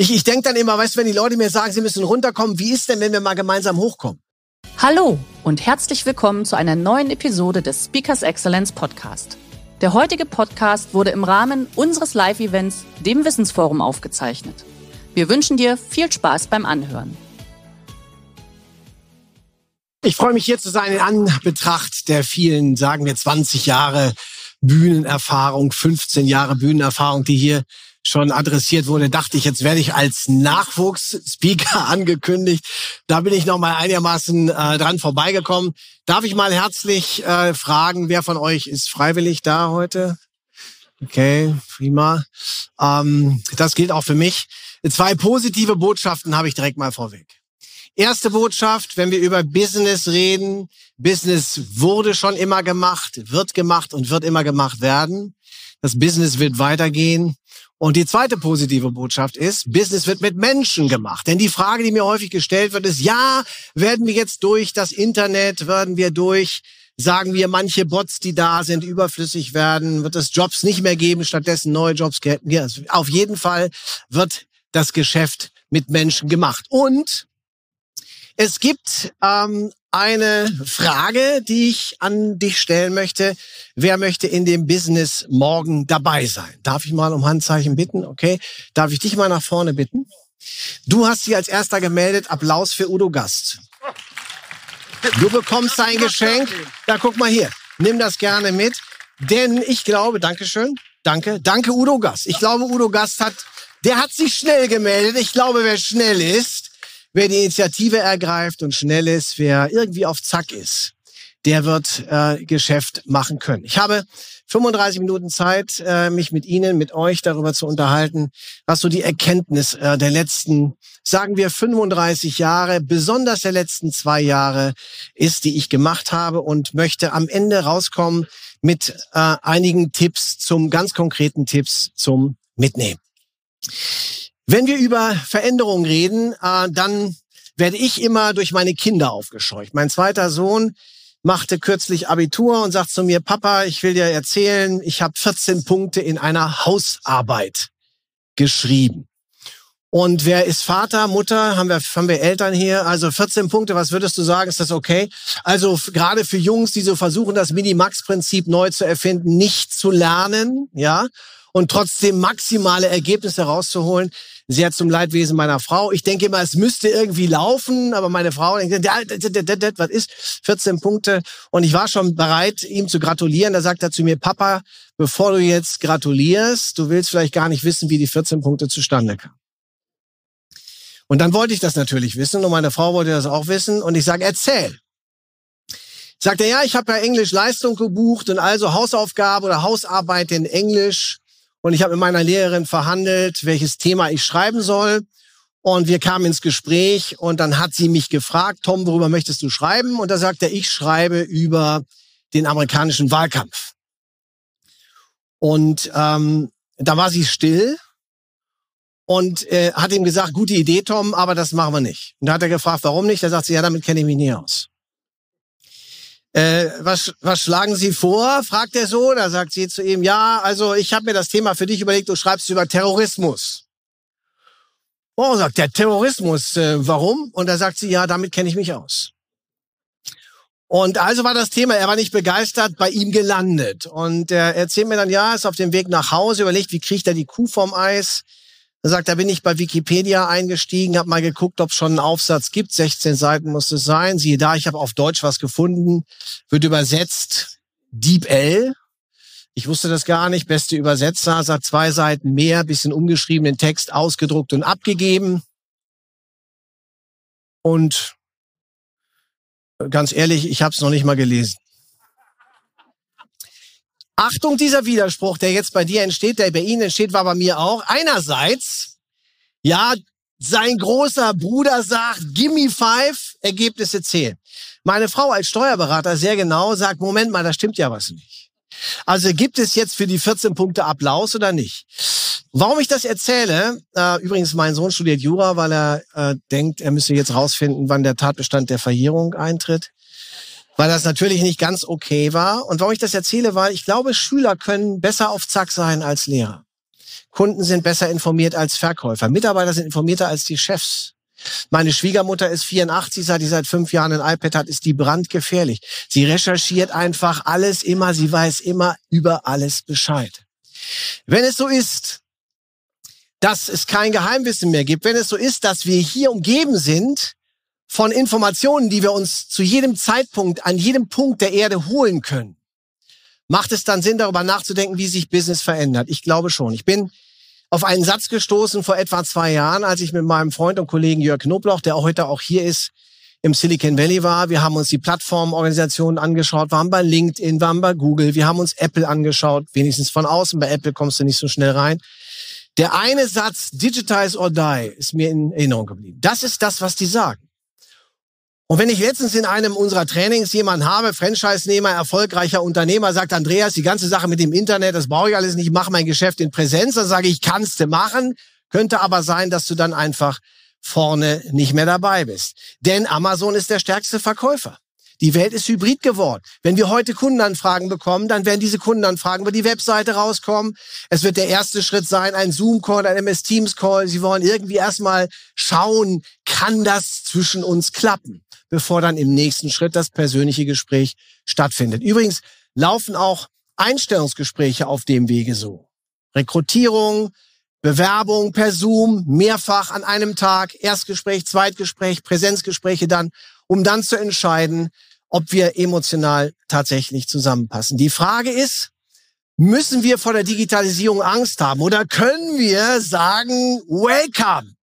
Ich, ich denke dann immer, weißt du, wenn die Leute mir sagen, sie müssen runterkommen, wie ist denn, wenn wir mal gemeinsam hochkommen? Hallo und herzlich willkommen zu einer neuen Episode des Speakers Excellence Podcast. Der heutige Podcast wurde im Rahmen unseres Live-Events, dem Wissensforum, aufgezeichnet. Wir wünschen dir viel Spaß beim Anhören. Ich freue mich hier zu sein in Anbetracht der vielen, sagen wir 20 Jahre Bühnenerfahrung, 15 Jahre Bühnenerfahrung, die hier schon adressiert wurde, dachte ich, jetzt werde ich als Nachwuchsspeaker angekündigt. Da bin ich noch mal einigermaßen äh, dran vorbeigekommen. Darf ich mal herzlich äh, fragen, wer von euch ist freiwillig da heute? Okay, prima. Ähm, das gilt auch für mich. Zwei positive Botschaften habe ich direkt mal vorweg. Erste Botschaft, wenn wir über Business reden, Business wurde schon immer gemacht, wird gemacht und wird immer gemacht werden. Das Business wird weitergehen. Und die zweite positive Botschaft ist, Business wird mit Menschen gemacht. Denn die Frage, die mir häufig gestellt wird, ist, ja, werden wir jetzt durch das Internet, werden wir durch, sagen wir, manche Bots, die da sind, überflüssig werden, wird es Jobs nicht mehr geben, stattdessen neue Jobs. Ja, auf jeden Fall wird das Geschäft mit Menschen gemacht. Und es gibt ähm, eine Frage, die ich an dich stellen möchte. Wer möchte in dem Business morgen dabei sein? Darf ich mal um Handzeichen bitten? Okay. Darf ich dich mal nach vorne bitten? Du hast dich als erster gemeldet. Applaus für Udo Gast. Du bekommst dein Geschenk. Da guck mal hier. Nimm das gerne mit. Denn ich glaube, Dankeschön. Danke. Danke, Udo Gast. Ich glaube, Udo Gast hat, der hat sich schnell gemeldet. Ich glaube, wer schnell ist, Wer die Initiative ergreift und schnell ist, wer irgendwie auf Zack ist, der wird äh, Geschäft machen können. Ich habe 35 Minuten Zeit, äh, mich mit Ihnen, mit euch darüber zu unterhalten, was so die Erkenntnis äh, der letzten, sagen wir 35 Jahre, besonders der letzten zwei Jahre ist, die ich gemacht habe und möchte am Ende rauskommen mit äh, einigen Tipps zum ganz konkreten Tipps zum Mitnehmen. Wenn wir über Veränderungen reden, äh, dann werde ich immer durch meine Kinder aufgescheucht. Mein zweiter Sohn machte kürzlich Abitur und sagt zu mir, Papa, ich will dir erzählen, ich habe 14 Punkte in einer Hausarbeit geschrieben. Und wer ist Vater, Mutter? Haben wir, haben wir Eltern hier? Also 14 Punkte, was würdest du sagen? Ist das okay? Also gerade für Jungs, die so versuchen, das Minimax-Prinzip neu zu erfinden, nicht zu lernen, ja, und trotzdem maximale Ergebnisse rauszuholen, sehr zum Leidwesen meiner Frau. Ich denke immer, es müsste irgendwie laufen, aber meine Frau denkt, was ist 14 Punkte? Und ich war schon bereit, ihm zu gratulieren. Da sagt er zu mir, Papa, bevor du jetzt gratulierst, du willst vielleicht gar nicht wissen, wie die 14 Punkte zustande kamen. Und dann wollte ich das natürlich wissen und meine Frau wollte das auch wissen und ich sage, erzähl. Sagt er, ja, ich habe ja Englisch Leistung gebucht und also Hausaufgabe oder Hausarbeit in Englisch und ich habe mit meiner Lehrerin verhandelt, welches Thema ich schreiben soll. Und wir kamen ins Gespräch und dann hat sie mich gefragt, Tom, worüber möchtest du schreiben? Und da sagte er, ich schreibe über den amerikanischen Wahlkampf. Und ähm, da war sie still und äh, hat ihm gesagt, gute Idee, Tom, aber das machen wir nicht. Und da hat er gefragt, warum nicht? Da sagt sie, ja, damit kenne ich mich nie aus. Äh, was, was schlagen Sie vor? fragt er so. Da sagt sie zu ihm, ja, also ich habe mir das Thema für dich überlegt, du schreibst über Terrorismus. Oh, sagt der Terrorismus, äh, warum? Und da sagt sie, ja, damit kenne ich mich aus. Und also war das Thema, er war nicht begeistert, bei ihm gelandet. Und er erzählt mir dann, ja, ist auf dem Weg nach Hause, überlegt, wie kriegt er die Kuh vom Eis? Er sagt, da bin ich bei Wikipedia eingestiegen, habe mal geguckt, ob es schon einen Aufsatz gibt. 16 Seiten muss es sein. Siehe da, ich habe auf Deutsch was gefunden. Wird übersetzt Deep L. Ich wusste das gar nicht. Beste Übersetzer, sagt zwei Seiten mehr, bisschen umgeschriebenen Text ausgedruckt und abgegeben. Und ganz ehrlich, ich habe es noch nicht mal gelesen. Achtung, dieser Widerspruch, der jetzt bei dir entsteht, der bei Ihnen entsteht, war bei mir auch. Einerseits Ja, sein großer Bruder sagt, gimme five, Ergebnisse zählen. Meine Frau als Steuerberater sehr genau sagt, Moment mal, da stimmt ja was nicht. Also gibt es jetzt für die 14 Punkte Applaus oder nicht? Warum ich das erzähle, äh, übrigens mein Sohn studiert Jura, weil er äh, denkt, er müsse jetzt rausfinden, wann der Tatbestand der Verjährung eintritt, weil das natürlich nicht ganz okay war. Und warum ich das erzähle, weil ich glaube, Schüler können besser auf Zack sein als Lehrer. Kunden sind besser informiert als Verkäufer. Mitarbeiter sind informierter als die Chefs. Meine Schwiegermutter ist 84, seit die seit fünf Jahren ein iPad hat, ist die brandgefährlich. Sie recherchiert einfach alles immer, sie weiß immer über alles Bescheid. Wenn es so ist, dass es kein Geheimwissen mehr gibt, wenn es so ist, dass wir hier umgeben sind von Informationen, die wir uns zu jedem Zeitpunkt, an jedem Punkt der Erde holen können, macht es dann Sinn, darüber nachzudenken, wie sich Business verändert? Ich glaube schon. Ich bin auf einen Satz gestoßen vor etwa zwei Jahren, als ich mit meinem Freund und Kollegen Jörg Knoblauch, der heute auch hier ist, im Silicon Valley war. Wir haben uns die Plattformorganisationen angeschaut, waren bei LinkedIn, waren bei Google, wir haben uns Apple angeschaut, wenigstens von außen. Bei Apple kommst du nicht so schnell rein. Der eine Satz, Digitize or Die, ist mir in Erinnerung geblieben. Das ist das, was die sagen. Und wenn ich letztens in einem unserer Trainings jemanden habe, Franchise-Nehmer, erfolgreicher Unternehmer, sagt Andreas, die ganze Sache mit dem Internet, das brauche ich alles nicht, ich mache mein Geschäft in Präsenz, dann sage ich, kannst du machen, könnte aber sein, dass du dann einfach vorne nicht mehr dabei bist. Denn Amazon ist der stärkste Verkäufer. Die Welt ist hybrid geworden. Wenn wir heute Kundenanfragen bekommen, dann werden diese Kundenanfragen über die Webseite rauskommen. Es wird der erste Schritt sein, ein Zoom-Call, ein MS Teams-Call. Sie wollen irgendwie erstmal schauen, kann das zwischen uns klappen? Bevor dann im nächsten Schritt das persönliche Gespräch stattfindet. Übrigens laufen auch Einstellungsgespräche auf dem Wege so. Rekrutierung, Bewerbung per Zoom, mehrfach an einem Tag, Erstgespräch, Zweitgespräch, Präsenzgespräche dann, um dann zu entscheiden, ob wir emotional tatsächlich zusammenpassen. Die Frage ist, müssen wir vor der Digitalisierung Angst haben oder können wir sagen, welcome?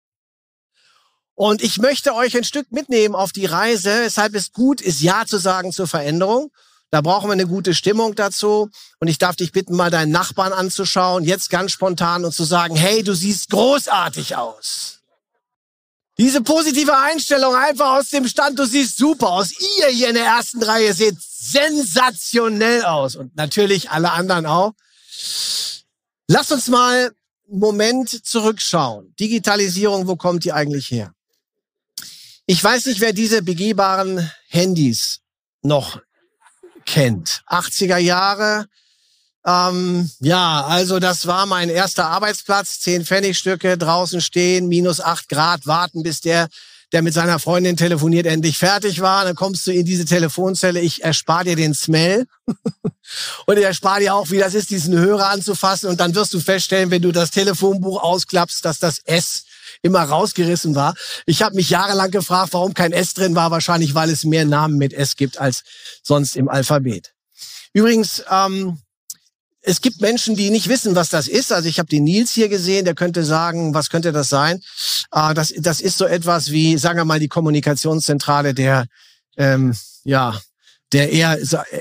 Und ich möchte euch ein Stück mitnehmen auf die Reise, weshalb es gut ist, Ja zu sagen zur Veränderung. Da brauchen wir eine gute Stimmung dazu. Und ich darf dich bitten, mal deinen Nachbarn anzuschauen, jetzt ganz spontan und zu sagen, hey, du siehst großartig aus. Diese positive Einstellung einfach aus dem Stand, du siehst super aus. Ihr hier in der ersten Reihe seht sensationell aus. Und natürlich alle anderen auch. Lass uns mal einen Moment zurückschauen. Digitalisierung, wo kommt die eigentlich her? Ich weiß nicht, wer diese begehbaren Handys noch kennt. 80er Jahre. Ähm, ja, also das war mein erster Arbeitsplatz. Zehn Pfennigstücke draußen stehen, minus acht Grad, warten, bis der, der mit seiner Freundin telefoniert, endlich fertig war. Dann kommst du in diese Telefonzelle. Ich erspare dir den Smell. und ich erspare dir auch, wie das ist, diesen Hörer anzufassen. Und dann wirst du feststellen, wenn du das Telefonbuch ausklappst, dass das S immer rausgerissen war. Ich habe mich jahrelang gefragt, warum kein S drin war. Wahrscheinlich, weil es mehr Namen mit S gibt als sonst im Alphabet. Übrigens, ähm, es gibt Menschen, die nicht wissen, was das ist. Also ich habe den Nils hier gesehen, der könnte sagen, was könnte das sein? Äh, das, das ist so etwas wie, sagen wir mal, die Kommunikationszentrale der, ähm, ja, der eher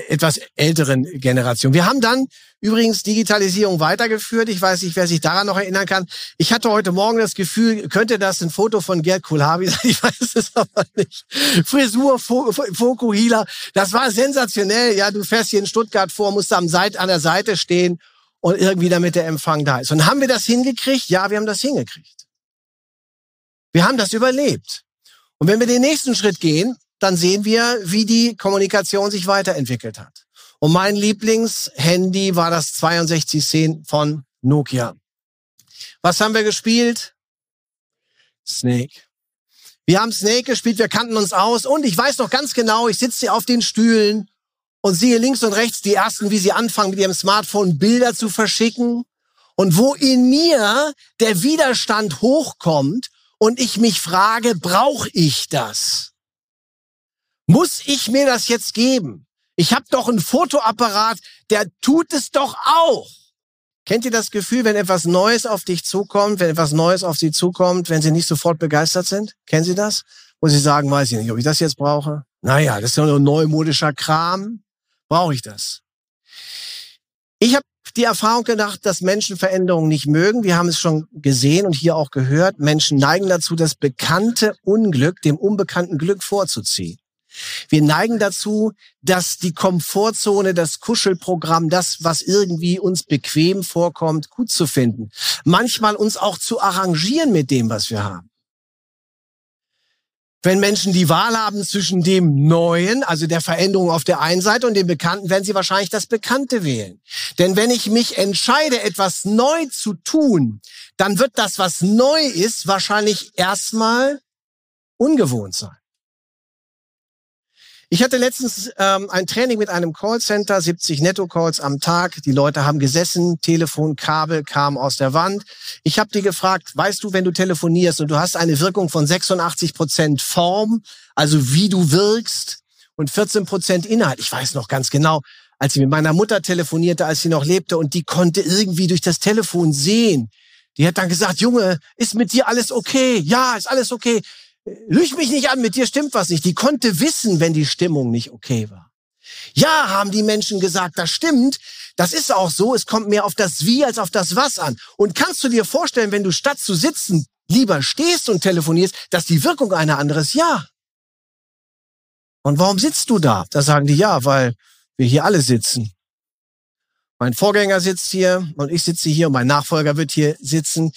etwas älteren Generation. Wir haben dann übrigens Digitalisierung weitergeführt. Ich weiß nicht, wer sich daran noch erinnern kann. Ich hatte heute Morgen das Gefühl, könnte das ein Foto von Gerd Kohlhabi sein? Ich weiß es aber nicht. Frisur, Fokuhila, das war sensationell. Ja, du fährst hier in Stuttgart vor, musst am Seit an der Seite stehen und irgendwie damit der Empfang da ist. Und haben wir das hingekriegt? Ja, wir haben das hingekriegt. Wir haben das überlebt. Und wenn wir den nächsten Schritt gehen, dann sehen wir, wie die Kommunikation sich weiterentwickelt hat. Und mein Lieblingshandy war das 6210 von Nokia. Was haben wir gespielt? Snake. Wir haben Snake gespielt, wir kannten uns aus und ich weiß noch ganz genau, ich sitze hier auf den Stühlen und sehe links und rechts die ersten, wie sie anfangen, mit ihrem Smartphone Bilder zu verschicken und wo in mir der Widerstand hochkommt und ich mich frage, brauche ich das? Muss ich mir das jetzt geben? Ich habe doch einen Fotoapparat, der tut es doch auch. Kennt ihr das Gefühl, wenn etwas Neues auf dich zukommt, wenn etwas Neues auf sie zukommt, wenn sie nicht sofort begeistert sind? Kennen Sie das? Wo sie sagen, weiß ich nicht, ob ich das jetzt brauche. Naja, das ist ja nur neumodischer Kram. Brauche ich das? Ich habe die Erfahrung gedacht, dass Menschen Veränderungen nicht mögen. Wir haben es schon gesehen und hier auch gehört. Menschen neigen dazu, das bekannte Unglück dem unbekannten Glück vorzuziehen. Wir neigen dazu, dass die Komfortzone, das Kuschelprogramm, das, was irgendwie uns bequem vorkommt, gut zu finden. Manchmal uns auch zu arrangieren mit dem, was wir haben. Wenn Menschen die Wahl haben zwischen dem Neuen, also der Veränderung auf der einen Seite und dem Bekannten, werden sie wahrscheinlich das Bekannte wählen. Denn wenn ich mich entscheide, etwas neu zu tun, dann wird das, was neu ist, wahrscheinlich erstmal ungewohnt sein. Ich hatte letztens ähm, ein Training mit einem Callcenter, 70 Netto-Calls am Tag. Die Leute haben gesessen, Telefonkabel kam aus der Wand. Ich habe die gefragt, weißt du, wenn du telefonierst und du hast eine Wirkung von 86 Prozent Form, also wie du wirkst, und 14 Prozent Inhalt. Ich weiß noch ganz genau, als ich mit meiner Mutter telefonierte, als sie noch lebte und die konnte irgendwie durch das Telefon sehen. Die hat dann gesagt, Junge, ist mit dir alles okay? Ja, ist alles okay. Lüg mich nicht an, mit dir stimmt was nicht. Die konnte wissen, wenn die Stimmung nicht okay war. Ja, haben die Menschen gesagt, das stimmt. Das ist auch so. Es kommt mehr auf das Wie als auf das Was an. Und kannst du dir vorstellen, wenn du statt zu sitzen lieber stehst und telefonierst, dass die Wirkung eine andere ist? Ja. Und warum sitzt du da? Da sagen die ja, weil wir hier alle sitzen. Mein Vorgänger sitzt hier und ich sitze hier und mein Nachfolger wird hier sitzen.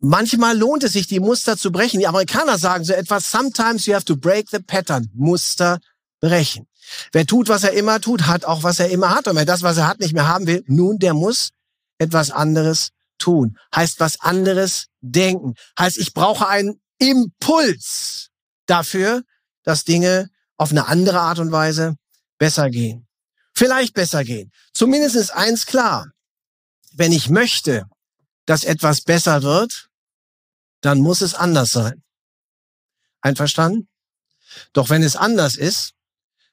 Manchmal lohnt es sich, die Muster zu brechen. Die Amerikaner sagen so etwas, sometimes you have to break the pattern. Muster brechen. Wer tut, was er immer tut, hat auch, was er immer hat. Und wer das, was er hat, nicht mehr haben will, nun, der muss etwas anderes tun. Heißt was anderes denken. Heißt, ich brauche einen Impuls dafür, dass Dinge auf eine andere Art und Weise besser gehen. Vielleicht besser gehen. Zumindest ist eins klar. Wenn ich möchte, dass etwas besser wird, dann muss es anders sein. Einverstanden? Doch wenn es anders ist,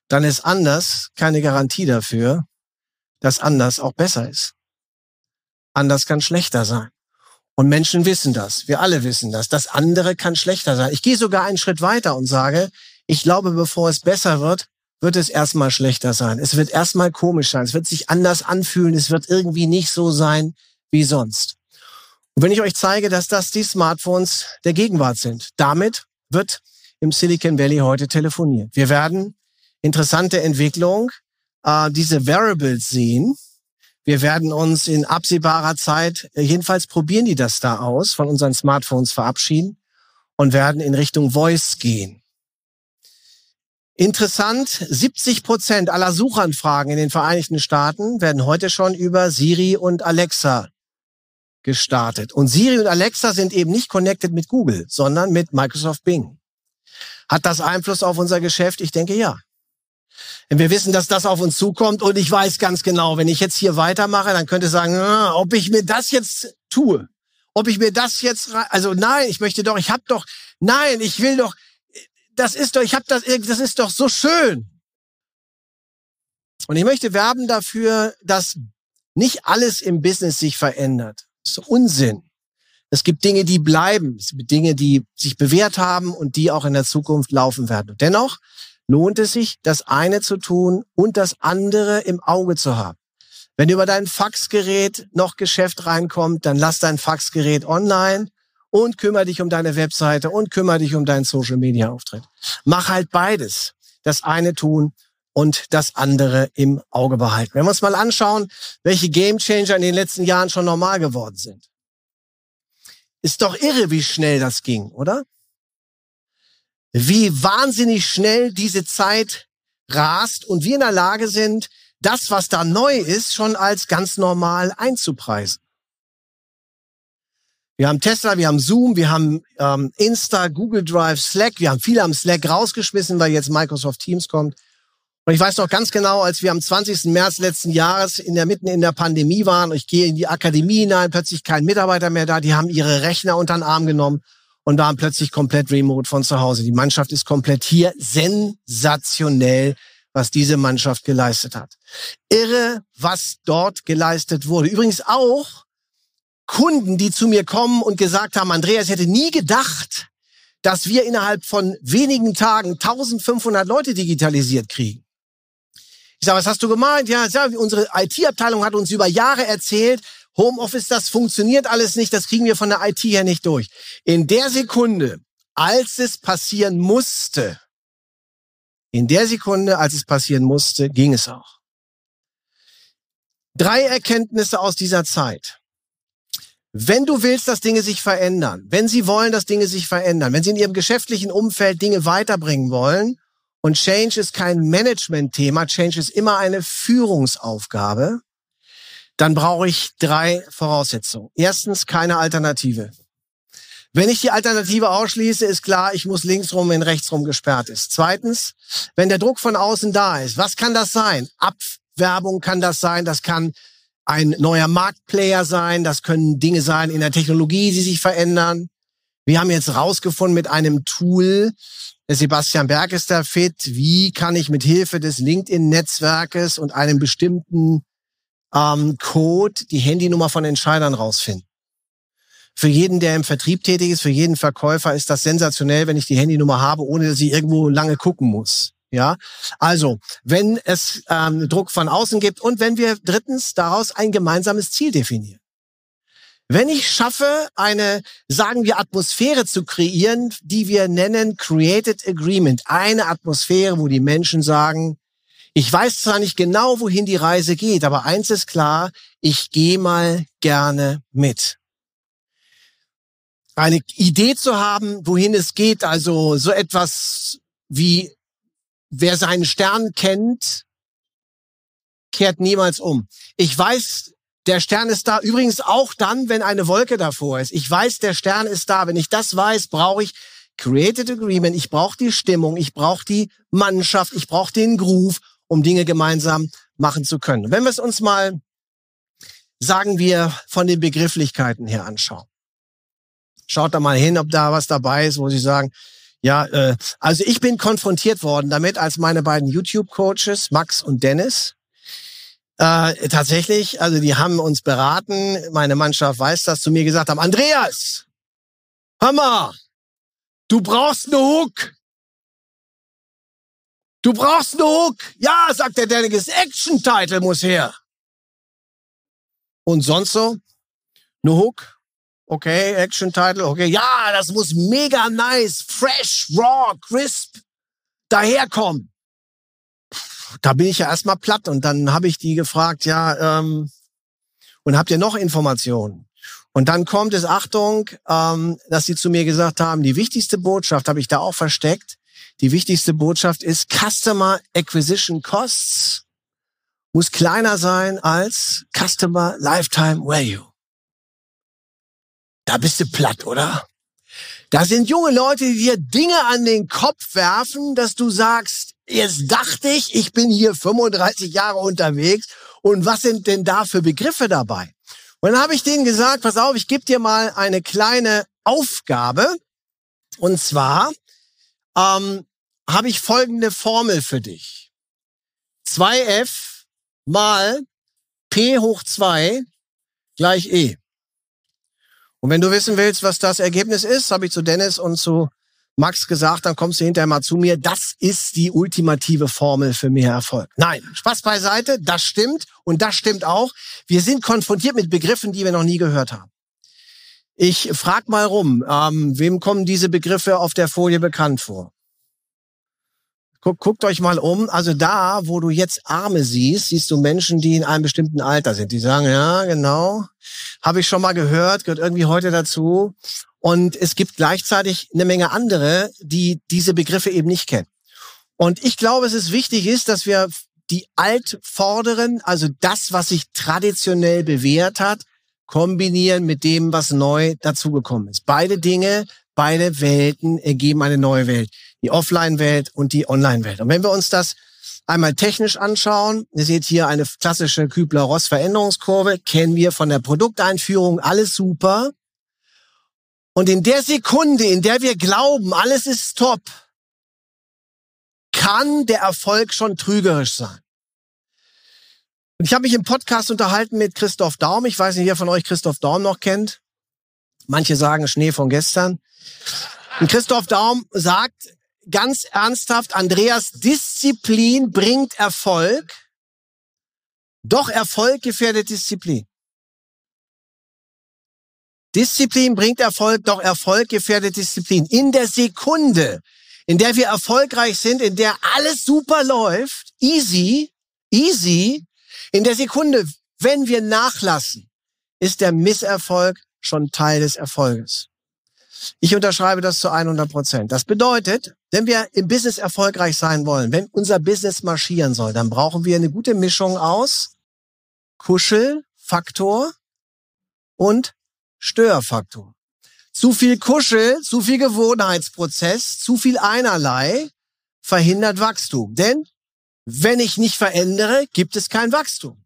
dann ist anders keine Garantie dafür, dass anders auch besser ist. Anders kann schlechter sein. Und Menschen wissen das. Wir alle wissen das. Das andere kann schlechter sein. Ich gehe sogar einen Schritt weiter und sage, ich glaube, bevor es besser wird, wird es erstmal schlechter sein. Es wird erstmal komisch sein. Es wird sich anders anfühlen. Es wird irgendwie nicht so sein wie sonst. Und wenn ich euch zeige, dass das die Smartphones der Gegenwart sind, damit wird im Silicon Valley heute telefoniert. Wir werden interessante Entwicklung, äh, diese Variables sehen. Wir werden uns in absehbarer Zeit, äh, jedenfalls probieren die das da aus, von unseren Smartphones verabschieden und werden in Richtung Voice gehen. Interessant, 70 Prozent aller Suchanfragen in den Vereinigten Staaten werden heute schon über Siri und Alexa gestartet. Und Siri und Alexa sind eben nicht connected mit Google, sondern mit Microsoft Bing. Hat das Einfluss auf unser Geschäft? Ich denke ja. Wenn wir wissen, dass das auf uns zukommt und ich weiß ganz genau, wenn ich jetzt hier weitermache, dann könnte ich sagen, ah, ob ich mir das jetzt tue, ob ich mir das jetzt, also nein, ich möchte doch, ich habe doch, nein, ich will doch, das ist doch, ich habe das, das ist doch so schön. Und ich möchte werben dafür, dass nicht alles im Business sich verändert. Das ist Unsinn. Es gibt Dinge, die bleiben. Es gibt Dinge, die sich bewährt haben und die auch in der Zukunft laufen werden. Und dennoch lohnt es sich, das eine zu tun und das andere im Auge zu haben. Wenn über dein Faxgerät noch Geschäft reinkommt, dann lass dein Faxgerät online und kümmere dich um deine Webseite und kümmere dich um deinen Social Media Auftritt. Mach halt beides. Das eine tun und das andere im Auge behalten. Wenn wir uns mal anschauen, welche Gamechanger in den letzten Jahren schon normal geworden sind. Ist doch irre, wie schnell das ging, oder? Wie wahnsinnig schnell diese Zeit rast und wir in der Lage sind, das, was da neu ist, schon als ganz normal einzupreisen. Wir haben Tesla, wir haben Zoom, wir haben ähm, Insta, Google Drive, Slack. Wir haben viele am Slack rausgeschmissen, weil jetzt Microsoft Teams kommt. Und ich weiß noch ganz genau, als wir am 20. März letzten Jahres in der mitten in der Pandemie waren, ich gehe in die Akademie hinein, plötzlich kein Mitarbeiter mehr da, die haben ihre Rechner unter den Arm genommen und waren plötzlich komplett remote von zu Hause. Die Mannschaft ist komplett hier. Sensationell, was diese Mannschaft geleistet hat. Irre, was dort geleistet wurde. Übrigens auch Kunden, die zu mir kommen und gesagt haben, Andreas, hätte nie gedacht, dass wir innerhalb von wenigen Tagen 1500 Leute digitalisiert kriegen. Ich sage, was hast du gemeint? Ja, unsere IT-Abteilung hat uns über Jahre erzählt, Homeoffice, das funktioniert alles nicht, das kriegen wir von der IT her nicht durch. In der Sekunde, als es passieren musste, in der Sekunde, als es passieren musste, ging es auch. Drei Erkenntnisse aus dieser Zeit. Wenn du willst, dass Dinge sich verändern, wenn sie wollen, dass Dinge sich verändern, wenn sie in ihrem geschäftlichen Umfeld Dinge weiterbringen wollen, und Change ist kein Management-Thema, Change ist immer eine Führungsaufgabe, dann brauche ich drei Voraussetzungen. Erstens, keine Alternative. Wenn ich die Alternative ausschließe, ist klar, ich muss linksrum, wenn rechtsrum gesperrt ist. Zweitens, wenn der Druck von außen da ist, was kann das sein? Abwerbung kann das sein, das kann ein neuer Marktplayer sein, das können Dinge sein in der Technologie, die sich verändern. Wir haben jetzt rausgefunden mit einem Tool, Sebastian Berg ist da fit, wie kann ich mit Hilfe des LinkedIn-Netzwerkes und einem bestimmten ähm, Code die Handynummer von Entscheidern rausfinden. Für jeden, der im Vertrieb tätig ist, für jeden Verkäufer ist das sensationell, wenn ich die Handynummer habe, ohne dass ich irgendwo lange gucken muss. Ja, also wenn es ähm, Druck von außen gibt und wenn wir drittens daraus ein gemeinsames Ziel definieren. Wenn ich schaffe, eine, sagen wir, Atmosphäre zu kreieren, die wir nennen Created Agreement, eine Atmosphäre, wo die Menschen sagen, ich weiß zwar nicht genau, wohin die Reise geht, aber eins ist klar, ich gehe mal gerne mit. Eine Idee zu haben, wohin es geht, also so etwas wie wer seinen Stern kennt, kehrt niemals um. Ich weiß, der Stern ist da. Übrigens auch dann, wenn eine Wolke davor ist. Ich weiß, der Stern ist da. Wenn ich das weiß, brauche ich Created Agreement. Ich brauche die Stimmung. Ich brauche die Mannschaft. Ich brauche den Groove, um Dinge gemeinsam machen zu können. Wenn wir es uns mal, sagen wir, von den Begrifflichkeiten her anschauen. Schaut da mal hin, ob da was dabei ist, wo Sie sagen, ja, äh, also ich bin konfrontiert worden damit, als meine beiden YouTube-Coaches, Max und Dennis, äh, tatsächlich, also die haben uns beraten, meine Mannschaft weiß das, zu mir gesagt haben, Andreas, Hammer, du brauchst eine Hook. Du brauchst eine Hook. Ja, sagt der Dennis, Action-Title muss her. Und sonst so? Eine Hook? Okay, Action-Title, okay. Ja, das muss mega nice, fresh, raw, crisp daherkommen da bin ich ja erstmal platt und dann habe ich die gefragt, ja, ähm, und habt ihr noch Informationen? Und dann kommt es, Achtung, ähm, dass sie zu mir gesagt haben, die wichtigste Botschaft habe ich da auch versteckt. Die wichtigste Botschaft ist, Customer Acquisition Costs muss kleiner sein als Customer Lifetime Value. Da bist du platt, oder? Da sind junge Leute, die dir Dinge an den Kopf werfen, dass du sagst, Jetzt dachte ich, ich bin hier 35 Jahre unterwegs und was sind denn da für Begriffe dabei? Und dann habe ich denen gesagt, pass auf, ich gebe dir mal eine kleine Aufgabe. Und zwar ähm, habe ich folgende Formel für dich. 2f mal p hoch 2 gleich e. Und wenn du wissen willst, was das Ergebnis ist, habe ich zu Dennis und zu Max gesagt, dann kommst du hinterher mal zu mir. Das ist die ultimative Formel für mehr Erfolg. Nein, Spaß beiseite, das stimmt und das stimmt auch. Wir sind konfrontiert mit Begriffen, die wir noch nie gehört haben. Ich frag mal rum, ähm, wem kommen diese Begriffe auf der Folie bekannt vor? Guckt, euch mal um. Also da, wo du jetzt Arme siehst, siehst du Menschen, die in einem bestimmten Alter sind. Die sagen, ja, genau, habe ich schon mal gehört, gehört irgendwie heute dazu. Und es gibt gleichzeitig eine Menge andere, die diese Begriffe eben nicht kennen. Und ich glaube, es ist wichtig ist, dass wir die Altvorderen, also das, was sich traditionell bewährt hat, kombinieren mit dem, was neu dazugekommen ist. Beide Dinge, beide Welten ergeben eine neue Welt. Die Offline-Welt und die Online-Welt. Und wenn wir uns das einmal technisch anschauen, ihr seht hier eine klassische Kübler-Ross-Veränderungskurve, kennen wir von der Produkteinführung, alles super. Und in der Sekunde, in der wir glauben, alles ist top, kann der Erfolg schon trügerisch sein. Und ich habe mich im Podcast unterhalten mit Christoph Daum. Ich weiß nicht, wer von euch Christoph Daum noch kennt. Manche sagen Schnee von gestern. Und Christoph Daum sagt ganz ernsthaft, Andreas, Disziplin bringt Erfolg. Doch Erfolg gefährdet Disziplin. Disziplin bringt Erfolg, doch Erfolg gefährdet Disziplin. In der Sekunde, in der wir erfolgreich sind, in der alles super läuft, easy, easy, in der Sekunde, wenn wir nachlassen, ist der Misserfolg schon Teil des Erfolges. Ich unterschreibe das zu 100 Prozent. Das bedeutet, wenn wir im Business erfolgreich sein wollen, wenn unser Business marschieren soll, dann brauchen wir eine gute Mischung aus Kuschelfaktor und Störfaktor. Zu viel Kuschel, zu viel Gewohnheitsprozess, zu viel einerlei verhindert Wachstum. Denn wenn ich nicht verändere, gibt es kein Wachstum.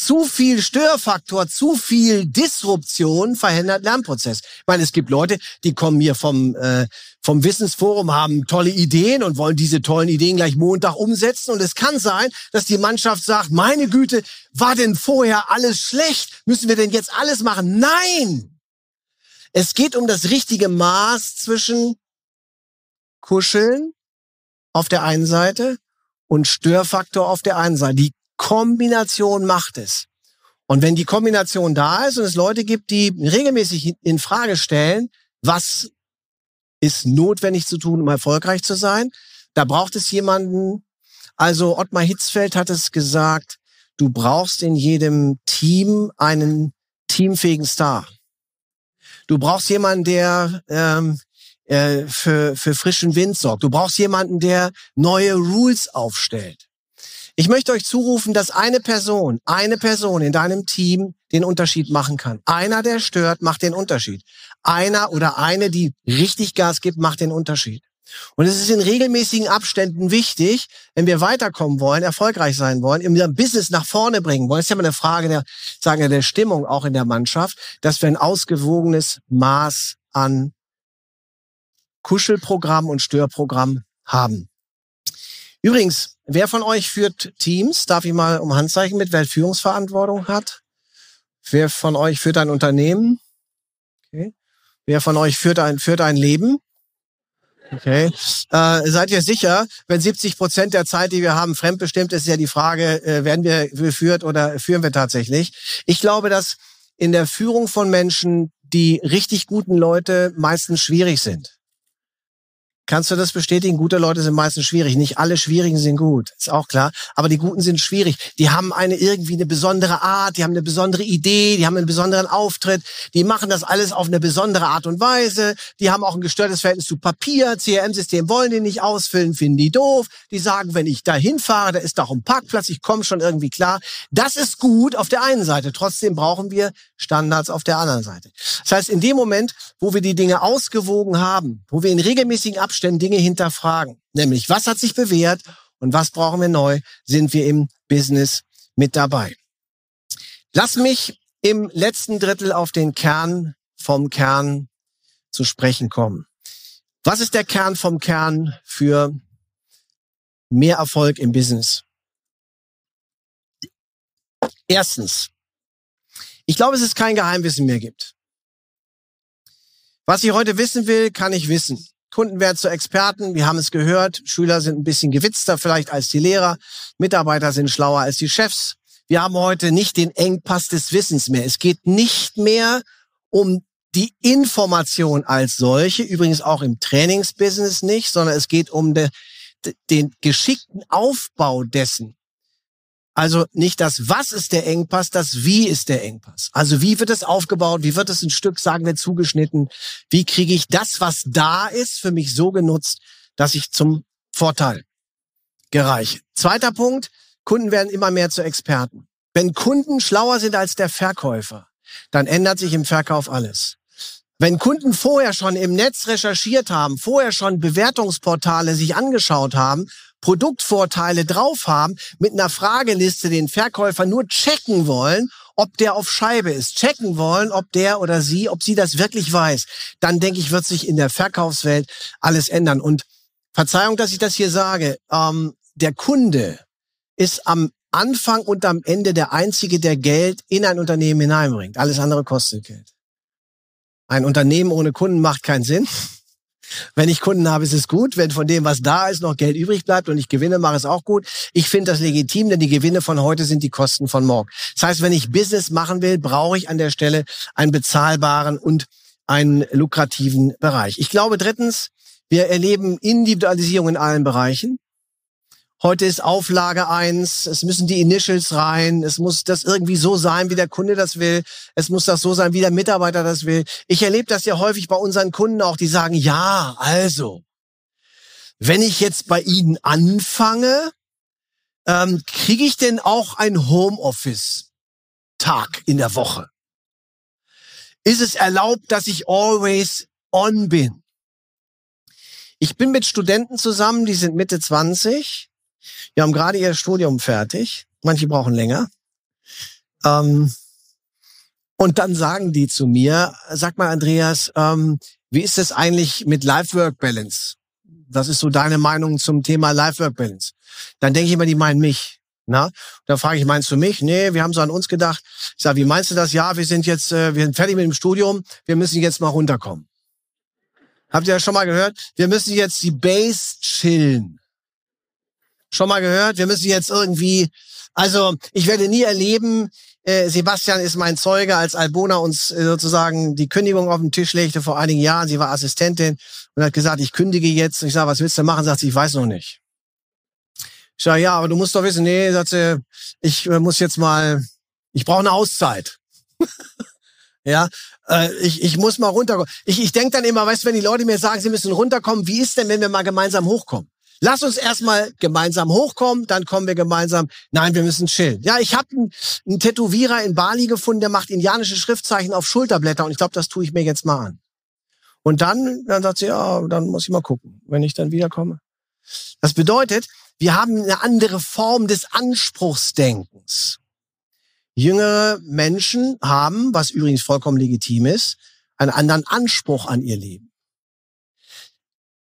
Zu viel Störfaktor, zu viel Disruption verhindert Lernprozess. Ich meine, es gibt Leute, die kommen hier vom, äh, vom Wissensforum, haben tolle Ideen und wollen diese tollen Ideen gleich Montag umsetzen. Und es kann sein, dass die Mannschaft sagt, meine Güte, war denn vorher alles schlecht? Müssen wir denn jetzt alles machen? Nein! Es geht um das richtige Maß zwischen Kuscheln auf der einen Seite und Störfaktor auf der einen Seite. Die Kombination macht es. Und wenn die Kombination da ist und es Leute gibt, die regelmäßig in Frage stellen, was ist notwendig zu tun, um erfolgreich zu sein, da braucht es jemanden, also Ottmar Hitzfeld hat es gesagt, du brauchst in jedem Team einen teamfähigen Star. Du brauchst jemanden, der ähm, äh, für, für frischen Wind sorgt. Du brauchst jemanden, der neue Rules aufstellt. Ich möchte euch zurufen, dass eine Person, eine Person in deinem Team den Unterschied machen kann. Einer, der stört, macht den Unterschied. Einer oder eine, die richtig Gas gibt, macht den Unterschied. Und es ist in regelmäßigen Abständen wichtig, wenn wir weiterkommen wollen, erfolgreich sein wollen, im Business nach vorne bringen wollen. Das ist ja mal eine Frage der, sagen wir, der Stimmung auch in der Mannschaft, dass wir ein ausgewogenes Maß an Kuschelprogramm und Störprogramm haben. Übrigens, wer von euch führt Teams? Darf ich mal um Handzeichen mit, wer Führungsverantwortung hat? Wer von euch führt ein Unternehmen? Okay. Wer von euch führt ein, führt ein Leben? Okay. Äh, seid ihr sicher, wenn 70 Prozent der Zeit, die wir haben, fremdbestimmt ist, ist ja die Frage, äh, werden wir geführt oder führen wir tatsächlich? Ich glaube, dass in der Führung von Menschen die richtig guten Leute meistens schwierig sind. Kannst du das bestätigen? Gute Leute sind meistens schwierig. Nicht alle Schwierigen sind gut, ist auch klar. Aber die Guten sind schwierig. Die haben eine irgendwie eine besondere Art, die haben eine besondere Idee, die haben einen besonderen Auftritt. Die machen das alles auf eine besondere Art und Weise. Die haben auch ein gestörtes Verhältnis zu Papier. CRM-System wollen die nicht ausfüllen, finden die doof. Die sagen, wenn ich da hinfahre, da ist doch ein Parkplatz, ich komme schon irgendwie klar. Das ist gut auf der einen Seite. Trotzdem brauchen wir Standards auf der anderen Seite. Das heißt, in dem Moment, wo wir die Dinge ausgewogen haben, wo wir in regelmäßigen Abständen Abständen Dinge hinterfragen. Nämlich, was hat sich bewährt und was brauchen wir neu? Sind wir im Business mit dabei? Lass mich im letzten Drittel auf den Kern vom Kern zu sprechen kommen. Was ist der Kern vom Kern für mehr Erfolg im Business? Erstens, ich glaube, es ist kein Geheimwissen mehr gibt. Was ich heute wissen will, kann ich wissen. Kunden werden zu Experten. Wir haben es gehört. Schüler sind ein bisschen gewitzter vielleicht als die Lehrer. Mitarbeiter sind schlauer als die Chefs. Wir haben heute nicht den Engpass des Wissens mehr. Es geht nicht mehr um die Information als solche, übrigens auch im Trainingsbusiness nicht, sondern es geht um de, den geschickten Aufbau dessen. Also nicht das Was ist der Engpass, das Wie ist der Engpass. Also wie wird es aufgebaut, wie wird es ein Stück, sagen wir, zugeschnitten, wie kriege ich das, was da ist, für mich so genutzt, dass ich zum Vorteil gereiche. Zweiter Punkt, Kunden werden immer mehr zu Experten. Wenn Kunden schlauer sind als der Verkäufer, dann ändert sich im Verkauf alles. Wenn Kunden vorher schon im Netz recherchiert haben, vorher schon Bewertungsportale sich angeschaut haben Produktvorteile drauf haben, mit einer Frageliste den Verkäufer nur checken wollen, ob der auf Scheibe ist, checken wollen, ob der oder sie, ob sie das wirklich weiß, dann denke ich, wird sich in der Verkaufswelt alles ändern. Und Verzeihung, dass ich das hier sage, ähm, der Kunde ist am Anfang und am Ende der Einzige, der Geld in ein Unternehmen hineinbringt. Alles andere kostet Geld. Ein Unternehmen ohne Kunden macht keinen Sinn. Wenn ich Kunden habe, ist es gut. Wenn von dem, was da ist, noch Geld übrig bleibt und ich Gewinne mache, ist auch gut. Ich finde das legitim, denn die Gewinne von heute sind die Kosten von morgen. Das heißt, wenn ich Business machen will, brauche ich an der Stelle einen bezahlbaren und einen lukrativen Bereich. Ich glaube drittens, wir erleben Individualisierung in allen Bereichen. Heute ist Auflage eins. es müssen die Initials rein, es muss das irgendwie so sein, wie der Kunde das will, es muss das so sein, wie der Mitarbeiter das will. Ich erlebe das ja häufig bei unseren Kunden auch, die sagen, ja, also, wenn ich jetzt bei Ihnen anfange, ähm, kriege ich denn auch ein Homeoffice-Tag in der Woche? Ist es erlaubt, dass ich always on bin? Ich bin mit Studenten zusammen, die sind Mitte 20 wir haben gerade ihr Studium fertig. Manche brauchen länger. Ähm, und dann sagen die zu mir, sag mal, Andreas, ähm, wie ist es eigentlich mit Life-Work-Balance? Was ist so deine Meinung zum Thema Life-Work-Balance? Dann denke ich immer, die meinen mich. Na, da frage ich, meinst du mich? Nee, wir haben so an uns gedacht. Ich sage, wie meinst du das? Ja, wir sind jetzt, äh, wir sind fertig mit dem Studium, wir müssen jetzt mal runterkommen. Habt ihr das schon mal gehört? Wir müssen jetzt die Base chillen. Schon mal gehört? Wir müssen jetzt irgendwie, also ich werde nie erleben, äh, Sebastian ist mein Zeuge, als Albona uns äh, sozusagen die Kündigung auf den Tisch legte vor einigen Jahren. Sie war Assistentin und hat gesagt, ich kündige jetzt. Und ich sage, was willst du machen? Sagt sie, ich weiß noch nicht. Ich sage, ja, aber du musst doch wissen, nee, sagt sie, ich äh, muss jetzt mal, ich brauche eine Auszeit. ja, äh, ich, ich muss mal runterkommen. Ich, ich denke dann immer, weißt du, wenn die Leute mir sagen, sie müssen runterkommen, wie ist denn, wenn wir mal gemeinsam hochkommen? Lass uns erstmal gemeinsam hochkommen, dann kommen wir gemeinsam. Nein, wir müssen chillen. Ja, ich habe einen, Tätowierer in Bali gefunden, der macht indianische Schriftzeichen auf Schulterblätter und ich glaube, das tue ich mir jetzt mal an. Und dann, dann sagt sie, ja, dann muss ich mal gucken, wenn ich dann wiederkomme. Das bedeutet, wir haben eine andere Form des Anspruchsdenkens. Jüngere Menschen haben, was übrigens vollkommen legitim ist, einen anderen Anspruch an ihr Leben.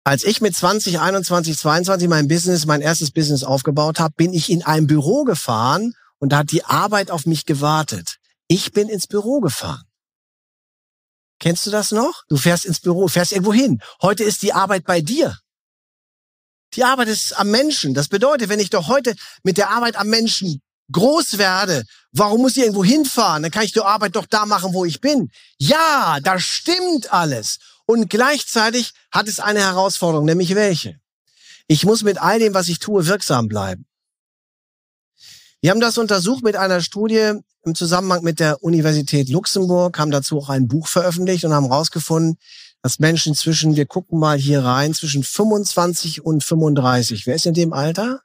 Als ich mit 20, 21, 22 mein Business, mein erstes Business aufgebaut habe, bin ich in ein Büro gefahren und da hat die Arbeit auf mich gewartet. Ich bin ins Büro gefahren. Kennst du das noch? Du fährst ins Büro, fährst irgendwo hin. Heute ist die Arbeit bei dir. Die Arbeit ist am Menschen. Das bedeutet, wenn ich doch heute mit der Arbeit am Menschen groß werde, warum muss ich irgendwo hinfahren? Dann kann ich die Arbeit doch da machen, wo ich bin. Ja, das stimmt alles. Und gleichzeitig hat es eine Herausforderung, nämlich welche? Ich muss mit all dem, was ich tue, wirksam bleiben. Wir haben das untersucht mit einer Studie im Zusammenhang mit der Universität Luxemburg, haben dazu auch ein Buch veröffentlicht und haben herausgefunden, dass Menschen zwischen, wir gucken mal hier rein, zwischen 25 und 35, wer ist in dem Alter?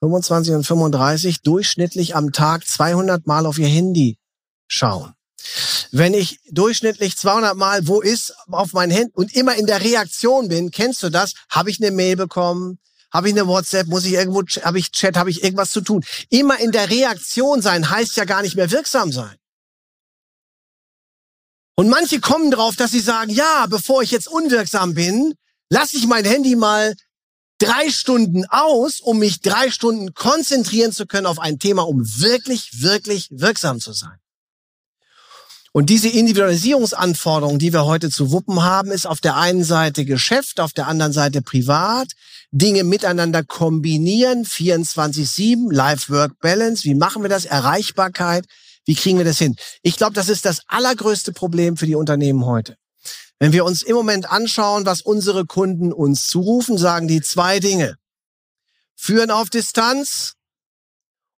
25 und 35 durchschnittlich am Tag 200 Mal auf ihr Handy schauen. Wenn ich durchschnittlich 200 Mal wo ist auf meinen Händen und immer in der Reaktion bin, kennst du das? Habe ich eine Mail bekommen? Habe ich eine WhatsApp? Muss ich irgendwo, habe ich Chat? Habe ich irgendwas zu tun? Immer in der Reaktion sein heißt ja gar nicht mehr wirksam sein. Und manche kommen drauf, dass sie sagen, ja, bevor ich jetzt unwirksam bin, lasse ich mein Handy mal drei Stunden aus, um mich drei Stunden konzentrieren zu können auf ein Thema, um wirklich, wirklich wirksam zu sein. Und diese Individualisierungsanforderungen, die wir heute zu wuppen haben, ist auf der einen Seite Geschäft, auf der anderen Seite privat, Dinge miteinander kombinieren, 24-7, Life-Work-Balance, wie machen wir das, Erreichbarkeit, wie kriegen wir das hin? Ich glaube, das ist das allergrößte Problem für die Unternehmen heute. Wenn wir uns im Moment anschauen, was unsere Kunden uns zurufen, sagen die zwei Dinge. Führen auf Distanz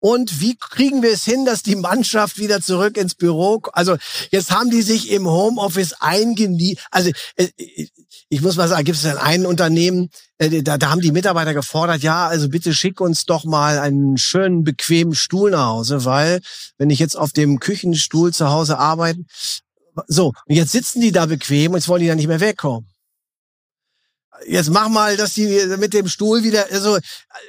und wie kriegen wir es hin, dass die Mannschaft wieder zurück ins Büro? Also jetzt haben die sich im Homeoffice eingenießt. Also äh, ich muss mal sagen, gibt es denn ein Unternehmen, äh, da, da haben die Mitarbeiter gefordert, ja, also bitte schick uns doch mal einen schönen, bequemen Stuhl nach Hause, weil wenn ich jetzt auf dem Küchenstuhl zu Hause arbeite, so, und jetzt sitzen die da bequem und jetzt wollen die da nicht mehr wegkommen jetzt mach mal, dass die mit dem Stuhl wieder, also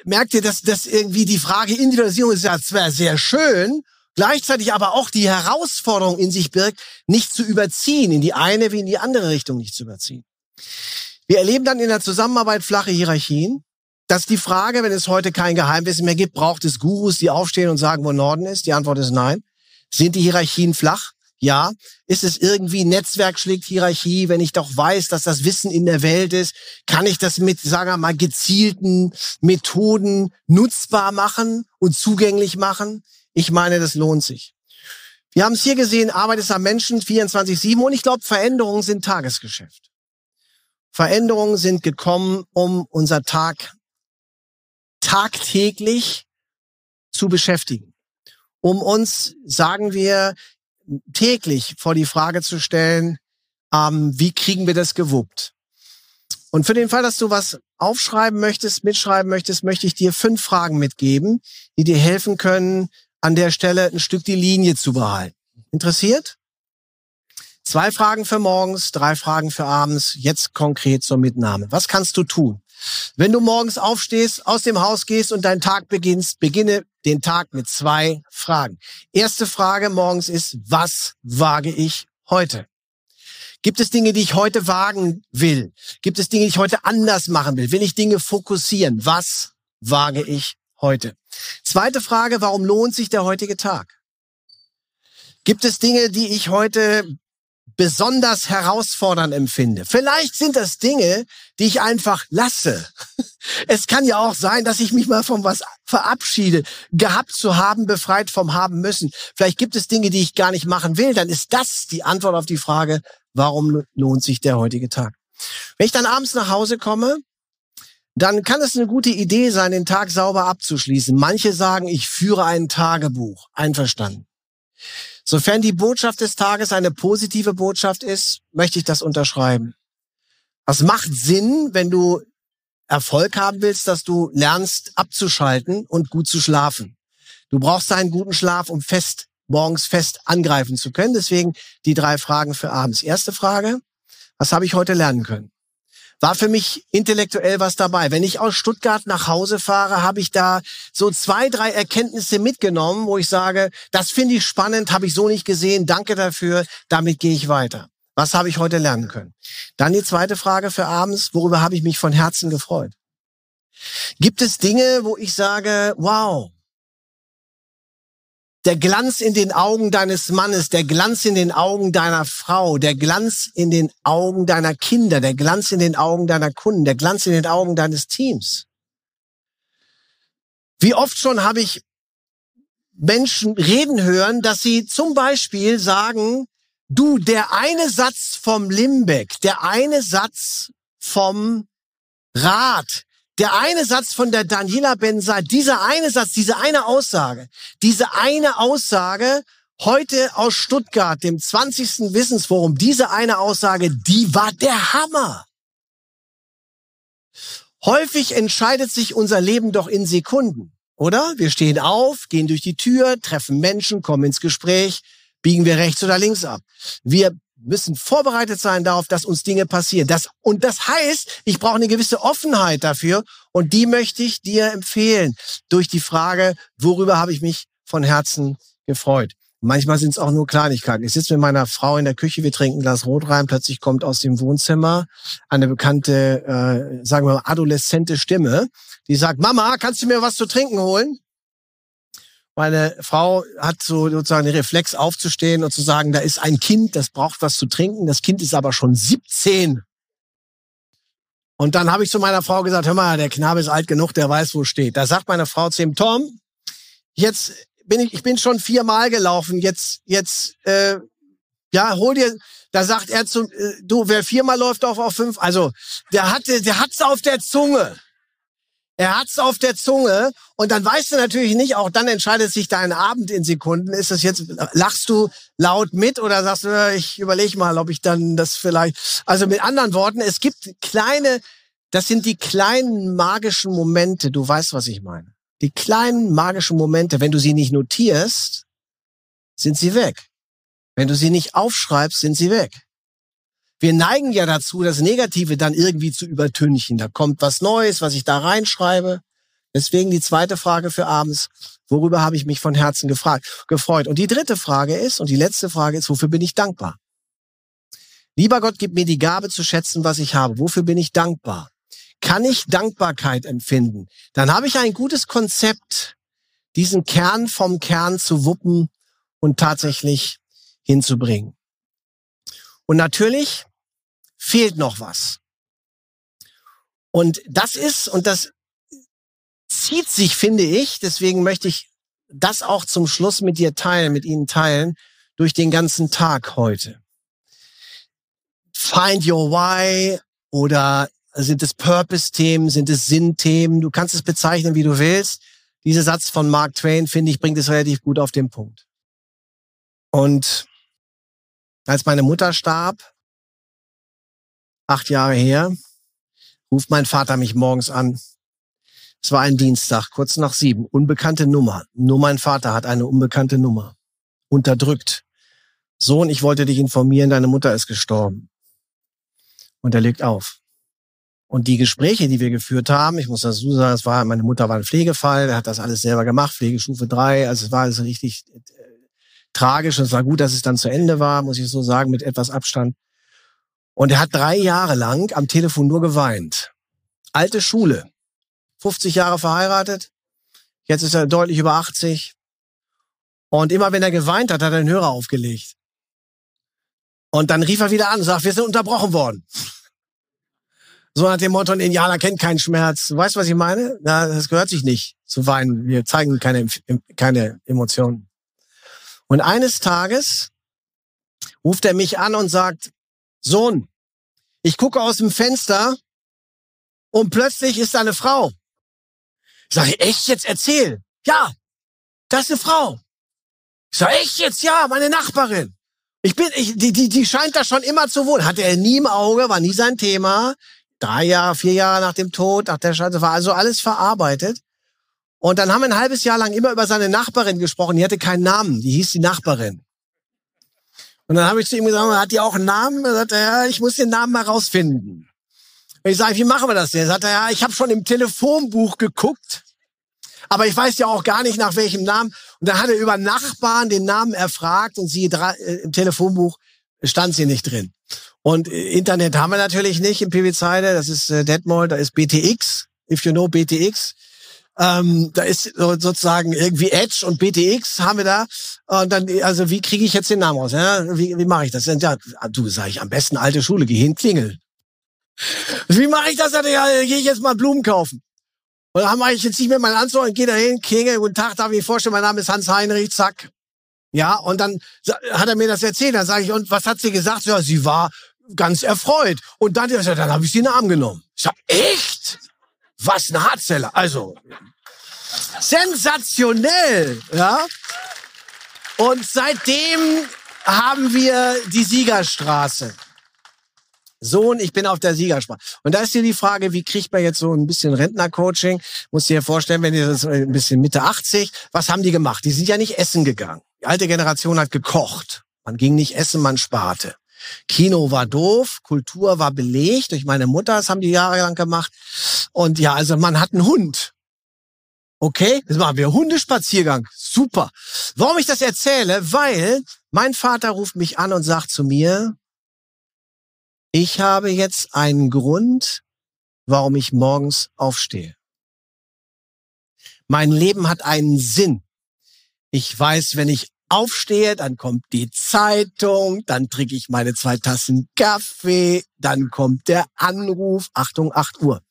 merkt ihr, dass das irgendwie die Frage Individualisierung ist ja zwar sehr schön, gleichzeitig aber auch die Herausforderung in sich birgt, nicht zu überziehen, in die eine wie in die andere Richtung nicht zu überziehen. Wir erleben dann in der Zusammenarbeit flache Hierarchien. Das ist die Frage, wenn es heute kein Geheimwissen mehr gibt, braucht es Gurus, die aufstehen und sagen, wo Norden ist? Die Antwort ist nein. Sind die Hierarchien flach? Ja, ist es irgendwie Netzwerk schlägt Hierarchie, wenn ich doch weiß, dass das Wissen in der Welt ist, kann ich das mit, sagen wir mal, gezielten Methoden nutzbar machen und zugänglich machen? Ich meine, das lohnt sich. Wir haben es hier gesehen, Arbeit ist am Menschen 24-7 und ich glaube, Veränderungen sind Tagesgeschäft. Veränderungen sind gekommen, um unser Tag tagtäglich zu beschäftigen. Um uns, sagen wir, täglich vor die Frage zu stellen, ähm, wie kriegen wir das gewuppt? Und für den Fall, dass du was aufschreiben möchtest, mitschreiben möchtest, möchte ich dir fünf Fragen mitgeben, die dir helfen können, an der Stelle ein Stück die Linie zu behalten. Interessiert? Zwei Fragen für morgens, drei Fragen für abends, jetzt konkret zur Mitnahme. Was kannst du tun? Wenn du morgens aufstehst, aus dem Haus gehst und deinen Tag beginnst, beginne den Tag mit zwei Fragen. Erste Frage morgens ist, was wage ich heute? Gibt es Dinge, die ich heute wagen will? Gibt es Dinge, die ich heute anders machen will? Will ich Dinge fokussieren? Was wage ich heute? Zweite Frage, warum lohnt sich der heutige Tag? Gibt es Dinge, die ich heute besonders herausfordernd empfinde. Vielleicht sind das Dinge, die ich einfach lasse. Es kann ja auch sein, dass ich mich mal von was verabschiede, gehabt zu haben, befreit vom haben müssen. Vielleicht gibt es Dinge, die ich gar nicht machen will. Dann ist das die Antwort auf die Frage, warum lohnt sich der heutige Tag? Wenn ich dann abends nach Hause komme, dann kann es eine gute Idee sein, den Tag sauber abzuschließen. Manche sagen, ich führe ein Tagebuch. Einverstanden. Sofern die Botschaft des Tages eine positive Botschaft ist, möchte ich das unterschreiben. Was macht Sinn, wenn du Erfolg haben willst, dass du lernst abzuschalten und gut zu schlafen. Du brauchst einen guten Schlaf, um fest morgens fest angreifen zu können. Deswegen die drei Fragen für abends. Erste Frage, was habe ich heute lernen können? War für mich intellektuell was dabei. Wenn ich aus Stuttgart nach Hause fahre, habe ich da so zwei, drei Erkenntnisse mitgenommen, wo ich sage, das finde ich spannend, habe ich so nicht gesehen, danke dafür, damit gehe ich weiter. Was habe ich heute lernen können? Dann die zweite Frage für abends, worüber habe ich mich von Herzen gefreut? Gibt es Dinge, wo ich sage, wow, der Glanz in den Augen deines Mannes, der Glanz in den Augen deiner Frau, der Glanz in den Augen deiner Kinder, der Glanz in den Augen deiner Kunden, der Glanz in den Augen deines Teams. Wie oft schon habe ich Menschen reden hören, dass sie zum Beispiel sagen, du, der eine Satz vom Limbeck, der eine Satz vom Rat, der eine Satz von der Daniela Benza, dieser eine Satz, diese eine Aussage, diese eine Aussage heute aus Stuttgart, dem 20. Wissensforum, diese eine Aussage, die war der Hammer. Häufig entscheidet sich unser Leben doch in Sekunden, oder? Wir stehen auf, gehen durch die Tür, treffen Menschen, kommen ins Gespräch, biegen wir rechts oder links ab. Wir müssen vorbereitet sein darauf, dass uns Dinge passieren. Das, und das heißt, ich brauche eine gewisse Offenheit dafür und die möchte ich dir empfehlen durch die Frage, worüber habe ich mich von Herzen gefreut. Manchmal sind es auch nur Kleinigkeiten. Ich sitze mit meiner Frau in der Küche, wir trinken ein Glas Rot rein, plötzlich kommt aus dem Wohnzimmer eine bekannte, äh, sagen wir mal, adoleszente Stimme, die sagt, Mama, kannst du mir was zu trinken holen? Meine Frau hat so sozusagen den Reflex aufzustehen und zu sagen, da ist ein Kind, das braucht was zu trinken. Das Kind ist aber schon 17. Und dann habe ich zu meiner Frau gesagt, hör mal, der Knabe ist alt genug, der weiß, wo steht. Da sagt meine Frau zu ihm, Tom, jetzt bin ich, ich bin schon viermal gelaufen, jetzt, jetzt, äh, ja, hol dir, da sagt er zu, äh, du, wer viermal läuft, auf auf fünf. Also, der hatte, der hat's auf der Zunge. Er hat's auf der Zunge und dann weißt du natürlich nicht, auch dann entscheidet sich dein Abend in Sekunden. Ist das jetzt, lachst du laut mit oder sagst du, ich überlege mal, ob ich dann das vielleicht, also mit anderen Worten, es gibt kleine, das sind die kleinen magischen Momente, du weißt, was ich meine. Die kleinen magischen Momente, wenn du sie nicht notierst, sind sie weg. Wenn du sie nicht aufschreibst, sind sie weg wir neigen ja dazu, das Negative dann irgendwie zu übertünchen. Da kommt was Neues, was ich da reinschreibe. Deswegen die zweite Frage für abends. Worüber habe ich mich von Herzen gefragt, gefreut? Und die dritte Frage ist, und die letzte Frage ist, wofür bin ich dankbar? Lieber Gott, gib mir die Gabe zu schätzen, was ich habe. Wofür bin ich dankbar? Kann ich Dankbarkeit empfinden? Dann habe ich ein gutes Konzept, diesen Kern vom Kern zu wuppen und tatsächlich hinzubringen. Und natürlich fehlt noch was. Und das ist, und das zieht sich, finde ich, deswegen möchte ich das auch zum Schluss mit dir teilen, mit Ihnen teilen, durch den ganzen Tag heute. Find your why oder sind es Purpose-Themen, sind es Sinn-Themen? Du kannst es bezeichnen, wie du willst. Dieser Satz von Mark Twain, finde ich, bringt es relativ gut auf den Punkt. Und als meine Mutter starb, acht Jahre her, ruft mein Vater mich morgens an. Es war ein Dienstag, kurz nach sieben, unbekannte Nummer. Nur mein Vater hat eine unbekannte Nummer. Unterdrückt. Sohn, ich wollte dich informieren, deine Mutter ist gestorben. Und er legt auf. Und die Gespräche, die wir geführt haben, ich muss dazu sagen, es war, meine Mutter war ein Pflegefall, er hat das alles selber gemacht, Pflegestufe drei, also es war alles richtig äh, tragisch und es war gut, dass es dann zu Ende war, muss ich so sagen, mit etwas Abstand. Und er hat drei Jahre lang am Telefon nur geweint. Alte Schule. 50 Jahre verheiratet. Jetzt ist er deutlich über 80. Und immer wenn er geweint hat, hat er den Hörer aufgelegt. Und dann rief er wieder an und sagt, wir sind unterbrochen worden. So nach dem Motto, ein Indianer kennt keinen Schmerz. Du weißt, was ich meine? Ja, das gehört sich nicht zu weinen. Wir zeigen keine, keine Emotionen. Und eines Tages ruft er mich an und sagt, Sohn, ich gucke aus dem Fenster und plötzlich ist da eine Frau. Ich sage, echt jetzt erzähl? Ja, das ist eine Frau. Ich sage, echt jetzt? Ja, meine Nachbarin. Ich bin, ich, die, die, die scheint da schon immer zu wohnen. Hatte er nie im Auge, war nie sein Thema. Drei Jahre, vier Jahre nach dem Tod, nach der Scheiße, war also alles verarbeitet. Und dann haben wir ein halbes Jahr lang immer über seine Nachbarin gesprochen. Die hatte keinen Namen. Die hieß die Nachbarin. Und dann habe ich zu ihm gesagt, hat die auch einen Namen? Er sagte, ja, ich muss den Namen mal rausfinden. Und ich sage, wie machen wir das denn? Er sagte, ja, ich habe schon im Telefonbuch geguckt, aber ich weiß ja auch gar nicht, nach welchem Namen. Und dann hat er über Nachbarn den Namen erfragt und sie äh, im Telefonbuch stand sie nicht drin. Und äh, Internet haben wir natürlich nicht im PW-Zeile. Das ist äh, Detmold, da ist BTX. If you know BTX. Ähm, da ist sozusagen irgendwie Edge und BTX haben wir da. Und dann, also wie kriege ich jetzt den Namen raus? Ja? Wie, wie mache ich das? Ja, du sag ich am besten alte Schule, geh hin, klingel. Wie mache ich das? Ja, gehe ich jetzt mal Blumen kaufen. Und dann mache ich jetzt nicht mehr meinen Anzug und gehe da hin, klingel, guten Tag, darf ich mich vorstellen, mein Name ist Hans Heinrich, zack. Ja, und dann hat er mir das erzählt. Dann sage ich, und was hat sie gesagt? Ja, sie war ganz erfreut. Und dann, dann habe ich den Namen genommen. Ich sag, echt? Was ein Hartzeller. Also, sensationell, ja. Und seitdem haben wir die Siegerstraße. Sohn, ich bin auf der Siegerstraße. Und da ist hier die Frage, wie kriegt man jetzt so ein bisschen Rentnercoaching? Muss dir vorstellen, wenn ihr das ein bisschen Mitte 80, was haben die gemacht? Die sind ja nicht essen gegangen. Die alte Generation hat gekocht. Man ging nicht essen, man sparte. Kino war doof, Kultur war belegt durch meine Mutter, das haben die jahrelang gemacht. Und ja, also man hat einen Hund. Okay, jetzt machen wir Hundespaziergang. Super. Warum ich das erzähle? Weil mein Vater ruft mich an und sagt zu mir, ich habe jetzt einen Grund, warum ich morgens aufstehe. Mein Leben hat einen Sinn. Ich weiß, wenn ich aufstehe, dann kommt die Zeitung, dann trinke ich meine zwei Tassen Kaffee, dann kommt der Anruf, Achtung, acht Uhr.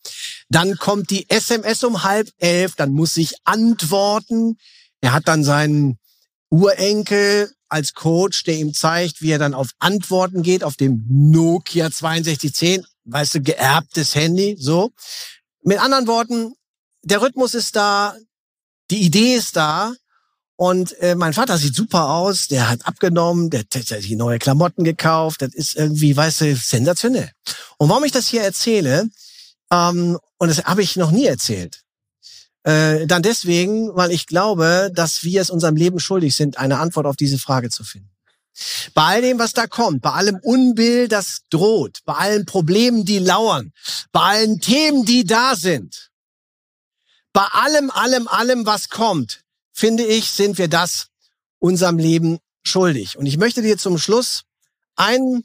Dann kommt die SMS um halb elf, dann muss ich antworten. Er hat dann seinen Urenkel als Coach, der ihm zeigt, wie er dann auf Antworten geht, auf dem Nokia 6210, weißt du, geerbtes Handy, so. Mit anderen Worten, der Rhythmus ist da, die Idee ist da, und äh, mein Vater sieht super aus, der hat abgenommen, der, der hat die neue Klamotten gekauft, das ist irgendwie, weißt du, sensationell. Und warum ich das hier erzähle, ähm, und das habe ich noch nie erzählt, äh, dann deswegen, weil ich glaube, dass wir es unserem Leben schuldig sind, eine Antwort auf diese Frage zu finden. Bei all dem, was da kommt, bei allem Unbill, das droht, bei allen Problemen, die lauern, bei allen Themen, die da sind, bei allem, allem, allem, was kommt, finde ich, sind wir das unserem Leben schuldig. Und ich möchte dir zum Schluss einen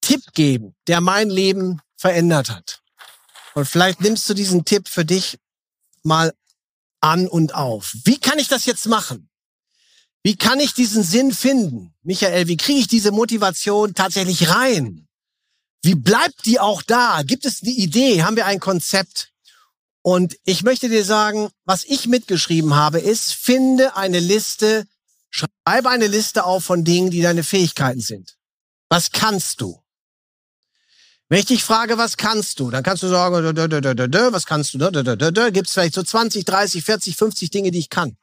Tipp geben, der mein Leben verändert hat. Und vielleicht nimmst du diesen Tipp für dich mal an und auf. Wie kann ich das jetzt machen? Wie kann ich diesen Sinn finden? Michael, wie kriege ich diese Motivation tatsächlich rein? Wie bleibt die auch da? Gibt es eine Idee? Haben wir ein Konzept? Und ich möchte dir sagen, was ich mitgeschrieben habe, ist, finde eine Liste, schreibe eine Liste auf von Dingen, die deine Fähigkeiten sind. Was kannst du? Wenn ich dich frage, was kannst du, dann kannst du sagen, was kannst du? Gibt es vielleicht so 20, 30, 40, 50 Dinge, die ich kann.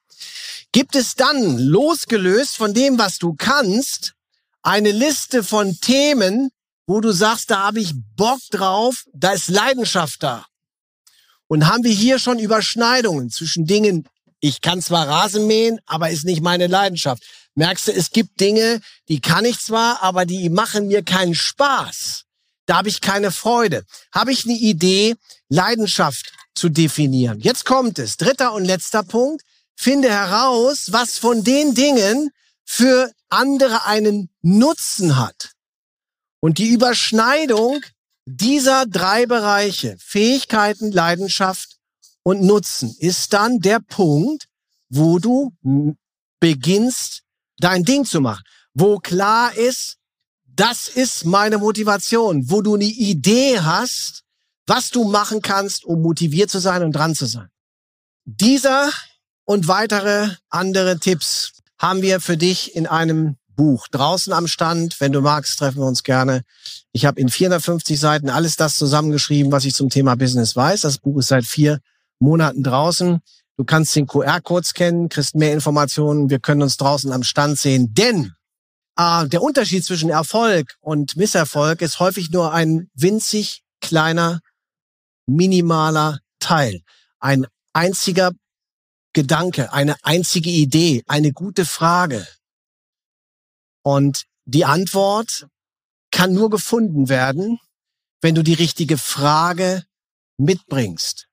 Gibt es dann, losgelöst von dem, was du kannst, eine Liste von Themen, wo du sagst, da habe ich Bock drauf, da ist Leidenschaft da. Und haben wir hier schon Überschneidungen zwischen Dingen, ich kann zwar Rasen mähen, aber ist nicht meine Leidenschaft. Merkst du, es gibt Dinge, die kann ich zwar, aber die machen mir keinen Spaß. Da habe ich keine Freude. Habe ich eine Idee, Leidenschaft zu definieren. Jetzt kommt es. Dritter und letzter Punkt. Finde heraus, was von den Dingen für andere einen Nutzen hat. Und die Überschneidung dieser drei Bereiche, Fähigkeiten, Leidenschaft und Nutzen, ist dann der Punkt, wo du beginnst, dein Ding zu machen. Wo klar ist, das ist meine Motivation, wo du eine Idee hast, was du machen kannst, um motiviert zu sein und dran zu sein. Dieser und weitere andere Tipps haben wir für dich in einem Buch draußen am Stand. Wenn du magst, treffen wir uns gerne. Ich habe in 450 Seiten alles das zusammengeschrieben, was ich zum Thema Business weiß. Das Buch ist seit vier Monaten draußen. Du kannst den QR-Code scannen, kriegst mehr Informationen. Wir können uns draußen am Stand sehen. Denn äh, der Unterschied zwischen Erfolg und Misserfolg ist häufig nur ein winzig kleiner, minimaler Teil. Ein einziger Gedanke, eine einzige Idee, eine gute Frage. Und die Antwort kann nur gefunden werden, wenn du die richtige Frage mitbringst.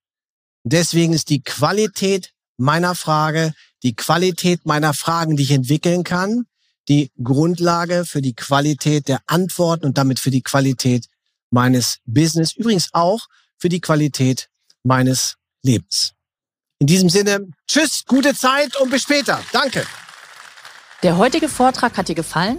Deswegen ist die Qualität meiner Frage, die Qualität meiner Fragen, die ich entwickeln kann, die Grundlage für die Qualität der Antworten und damit für die Qualität meines Business, übrigens auch für die Qualität meines Lebens. In diesem Sinne, tschüss, gute Zeit und bis später. Danke. Der heutige Vortrag hat dir gefallen?